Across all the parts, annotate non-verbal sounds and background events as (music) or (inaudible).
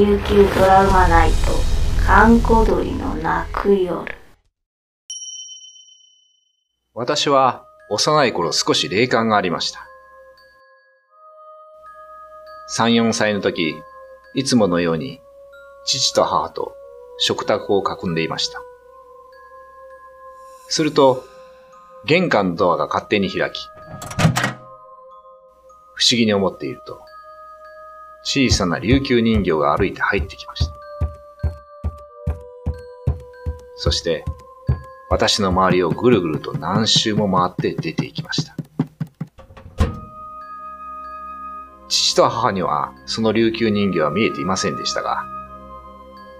琉球ドラマナイト閑古鳥の泣く夜私は幼い頃少し霊感がありました。3、4歳の時、いつものように父と母と食卓を囲んでいました。すると、玄関のドアが勝手に開き、不思議に思っていると、小さな琉球人形が歩いて入ってきました。そして、私の周りをぐるぐると何周も回って出て行きました。父と母にはその琉球人形は見えていませんでしたが、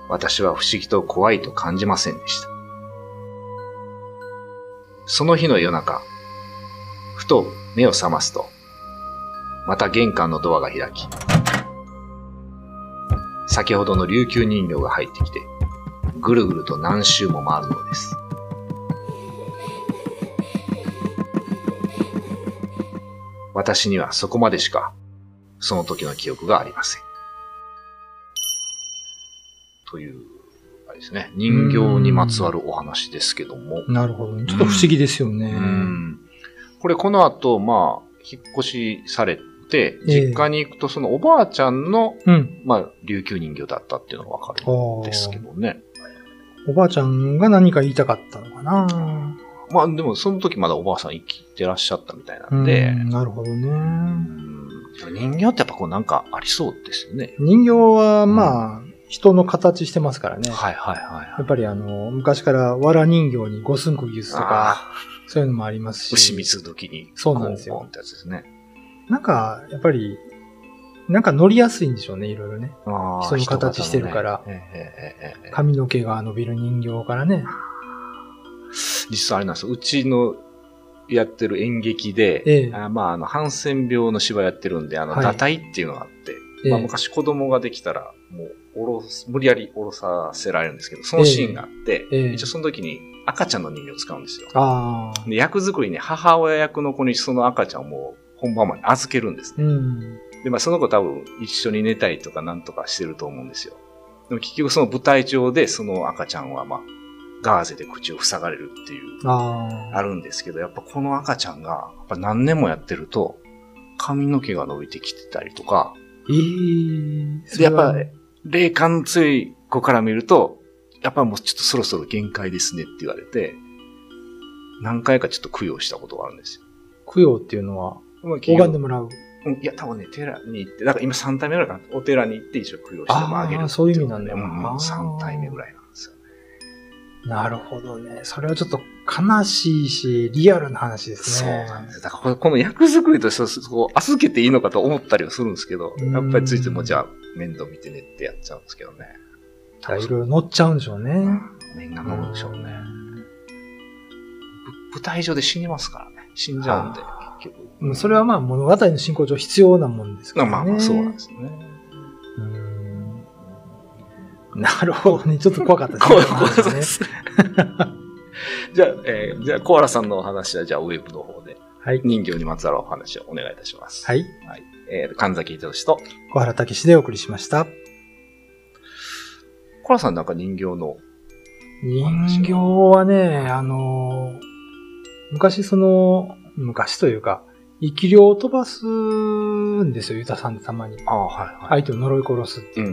私は不思議と怖いと感じませんでした。その日の夜中、ふと目を覚ますと、また玄関のドアが開き、先ほどの琉球人形が入ってきて、ぐるぐると何周も回るのです。私にはそこまでしか、その時の記憶がありません。という、あれですね、人形にまつわるお話ですけども。なるほど。ちょっと不思議ですよね。うん。これこの後、まあ、引っ越しされ実家に行くと、そのおばあちゃんの、うん。まあ、琉球人形だったっていうのがわかるんですけどね。おばあちゃんが何か言いたかったのかな。まあ、でもその時まだおばあさん生きてらっしゃったみたいなうんで、なるほどね。うん人形ってやっぱこうなんかありそうですよね。人形は、まあ、人の形してますからね。はいはいはいはい。やっぱりあの、昔から藁人形に五寸釘打つとか、あそういうのもありますし。ー牛水時に。そうなんですよってやつですね。なんか、やっぱり、なんか乗りやすいんでしょうね、いろいろね。人の形してるから。髪の毛が伸びる人形からね。実はあれなんですよ。うちのやってる演劇で、ええ。あまあ、あの、ハンセン病の芝居やってるんで、あの、はい。堕胎っていうのがあって、ええ。まあ、昔子供ができたら、もう、おろす、無理やりおろさせられるんですけど、そのシーンがあって、ええ。一応その時に赤ちゃんの人形を使うんですよ。で、役作りに母親役の子にその赤ちゃんをもう本番まで預けるんですね。うん。で、まあその子多分一緒に寝たりとかなんとかしてると思うんですよ。でも結局その舞台上でその赤ちゃんはまあ、ガーゼで口を塞がれるっていう、ああ。あるんですけど、やっぱこの赤ちゃんが、やっぱ何年もやってると、髪の毛が伸びてきてたりとか、ええで、やっぱ、霊感強い子から見ると、やっぱもうちょっとそろそろ限界ですねって言われて、何回かちょっと供養したことがあるんですよ。供養っていうのは、まあ拝んでもらう。うんいや、多分ね、寺に行って、だから今3体目ぐらいかな。お寺に行って一応供養してもあげるあーそういう意味なんだうんうん、あー3体目ぐらいなんですよね。なるほどね。それはちょっと悲しいし、リアルな話ですそうね。なんです。だからこの役作りとしてそこう預けていいのかと思ったりはするんですけど、うんやっぱりついてもじゃあ面倒見てねってやっちゃうんですけどね。いろいろ乗っちゃうんでしょうね。念が乗るんでしょうね。ぶ舞台上で死にますからね。死んじゃうんで、それはまあ物語の進行上必要なもんですからね。まあまあ、そうなんですよね。うんなるほどね。ちょっと怖かったですね。じゃあ、えーじゃあ、コアラさんのお話は、じゃあ、ウェブの方で、はい。人形にまつわるお話をお願いいたします。はい。はい。えー、神崎秀と、小原武史でお送りしました。コアラさんなんか人形の、人形はね、あのー昔その、昔というか、生き量を飛ばすんですよ、ユタさんってたまに。ああ、はいは相手を呪い殺すってうんいう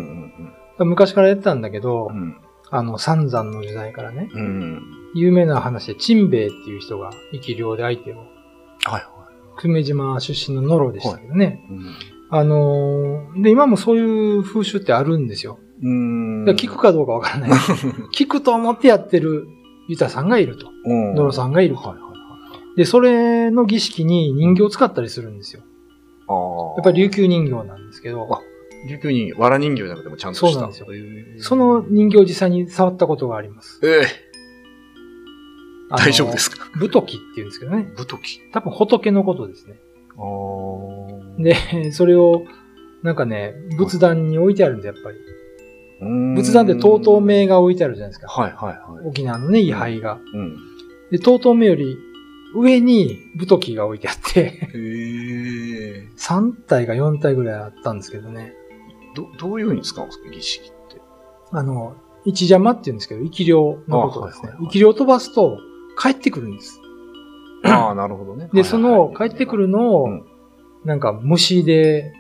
う。ん昔からやってたんだけど、うん。あの、三山の時代からね、うん。うん。有名な話で、チンベイっていう人が生き量で相手を、はいは久米島出身のノロでしたけどね。い。うんあのーで、今もそういう風習ってあるんですよ。うーん。聞くかどうかわからない。(laughs) 聞くと思ってやってるユタさんがいると。うん。ノロさんがいるはい。で、それの儀式に人形を使ったりするんですよ。ああ。やっぱり琉球人形なんですけどあ、琉球人形、藁人形じゃなくてもちゃんとした。そうなんですよその人形を実際に触ったことがあります。ええあの大丈夫ですか？武時って言うんですけどね。武時。多分仏のことですね。ああ。で、それを、なんかね、仏壇に置いてあるんです、やっぱり。うーん仏壇でとうとう名が置いてあるじゃないですか。はいはいはい。沖縄のね、位牌が。うん。で、とうとう名より上に武時が置いてあって、へえ。3体か4体ぐらいあったんですけどね。ど、どういうふうに使うんですか？儀式って。あの、一邪魔って言うんですけど、生き量のことですね生き量を飛ばすと帰ってくるんです。ああ、なるほどね。で、その帰ってくるのをうん、なんか虫で、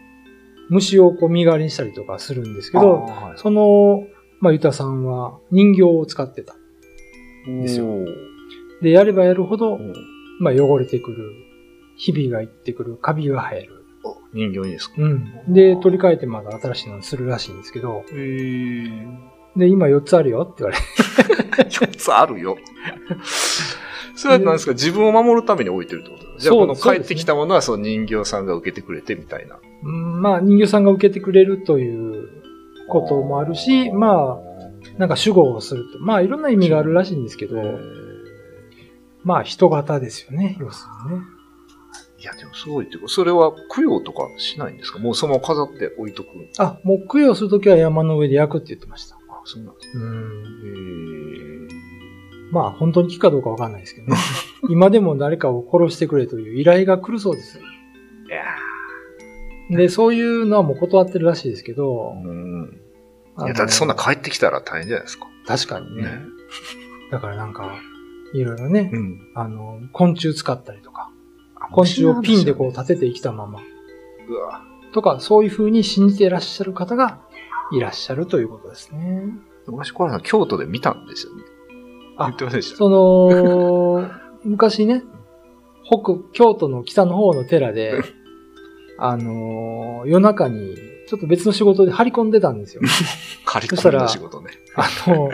虫をこう身代わりにしたりとかするんですけど、はいその、まあ、ゆたさんは人形を使ってた。ですよで、やればやるほどう、んまあ、汚れてくる。ひびがいってくる。カビが生える。お人形にですか？うん。で、取り替えてまだ新しいのにするらしいんですけど、へえ。で、今4つあるよって言われて。(laughs) 4つあるよ。(laughs) それは何ですか？自分を守るために置いてるってこと？じゃあ、この帰ってきたものはその人形さんが受けてくれてみたいな。うんまあ、人形さんが受けてくれるということもあるし、まあ、なんか守護をすると。まあ、いろんな意味があるらしいんですけど、えーまあ、人型ですよね、要するにね。いや、でもすごいっていうか、それは供養とかしないんですか？もうそのまま飾って置いとく。あ、もう供養するときは山の上で焼くって言ってました。あ、そうなんですうん。まあ、本当に聞くかどうかわかんないですけどね。(laughs) 今でも誰かを殺してくれという依頼が来るそうです。え。いやで、そういうのはもう断ってるらしいですけど、ーうん。いや、だってそんな帰ってきたら大変じゃないですか。確かにね。ね。だからなんか、いろいろね、うん。あの、昆虫使ったりとか、あ昆虫をピンでこう立てて生きたまま、うわ。とか、そういう風に信じていらっしゃる方がいらっしゃるということですね。昔、小原さん、京都で見たんですよね。あ言ってませんでした？その、(laughs) 昔ね、北、京都の北の方の寺で、(laughs) あのー夜中に、ちょっと別の仕事で張り込んでたんですよ。カリコレの仕事ね。あの、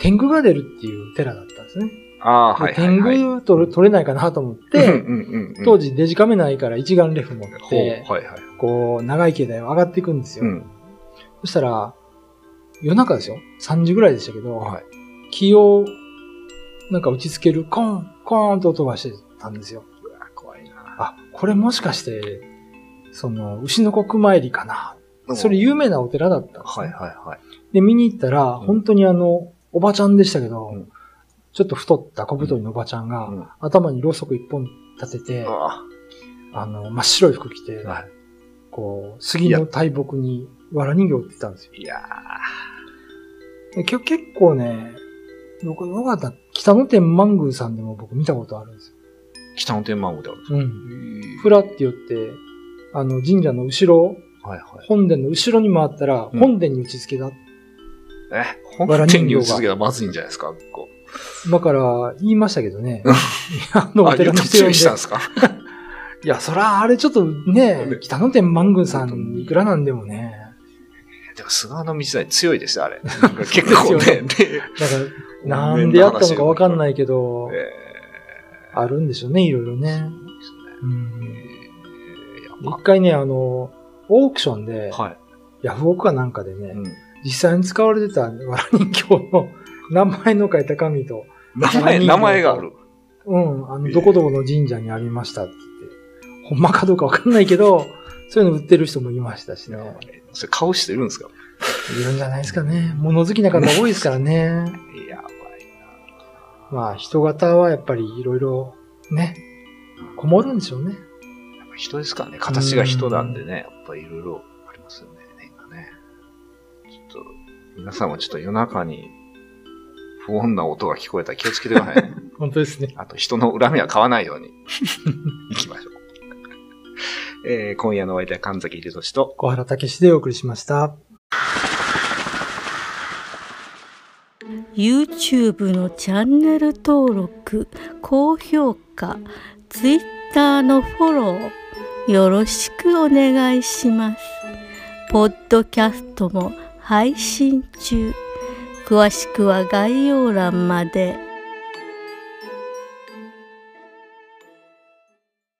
天狗が出るっていう寺だったんですね。ああー、はいではい、はい。天狗取れ取れないかなと思っうんて、うんうんうん、当時デジカメないから一眼レフ持って、はいはい。こう、長い境内を上がっていくんですよ。うん。そしたら、夜中ですよ。3時ぐらいでしたけど、はい。木を、なんか打ちつける、コーン、コーンと音がしてたんですよ。うわ怖いな。あ、これもしかして、その、牛の国参りかな。それ有名なお寺だったんです、ね。はいはいはい。で、見に行ったら、ん本当にあの、おばちゃんでしたけど、うんちょっと太った小太りのおばちゃんが、うん頭にろうそく一本立てて、ああの、真っ白い服着て、あはこう、杉の大木に藁人形を売ってたんですよ。い。いや結構ね、僕、よかった。北野天満宮さんでも僕見たことあるんですよ。ー、北の天満宮であるんですうん。かふらって寄って、あの、神社の後ろ、はいはい。本殿の後ろに回ったら、うん本殿に打ち付けた。え、本店に続けたらまずいんじゃないですかこだから、言いましたけどね。(laughs) あの、お寺の人呼んで。注意したんですか？(laughs) いや、そら、あれちょっとねね、北野天満宮さんいくらなんでもね。でも、菅の道代強いですよ、あれ。(laughs) 結構ね。でだから、なんでやったのかわかんないけど、えあるんでしょうね、いろいろー、ね。一回ね、あの、オークションで、はい。ヤフオクかなんかでね、うん実際に使われてたわら人形の名前の書いた紙と、名前、名前がある。うん、あの、どこどこの神社にありましたって言って、ほんまかどうかわかんないけど、そういうの売ってる人もいましたしね。それ買う人いるんですか？いるんじゃないですかね。物好きな方多いですからね。やばいまあ、人型はやっぱりいろいろね、こもるんでしょうね。な。やっぱ人ですからね。形が人なんでね、やっぱりいろいろ皆さんもちょっと夜中に不穏な音が聞こえたら気をつけてくださいね。(laughs) 本当ですね。あと人の恨みは買わないように (laughs) 行きましょう。えー、今夜のお相手は神崎秀俊と、小原武史でお送りしました。YouTube のチャンネル登録高評価 Twitter のフォローよろしくお願いしますポッドキャストも配信中詳しくは概要欄まで。